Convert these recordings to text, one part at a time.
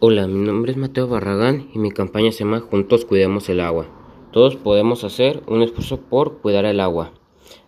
Hola, mi nombre es Mateo Barragán y mi campaña se llama Juntos Cuidemos el Agua. Todos podemos hacer un esfuerzo por cuidar el agua,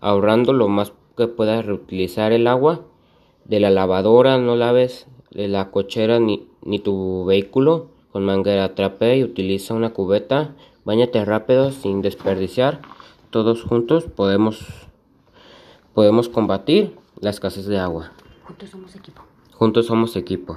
ahorrando lo más que puedas reutilizar el agua. De la lavadora no laves de la cochera ni, ni tu vehículo con manguera. Trapea y utiliza una cubeta. Báñate rápido sin desperdiciar. Todos juntos podemos, podemos combatir la escasez de agua. Juntos somos equipo. Juntos somos equipo.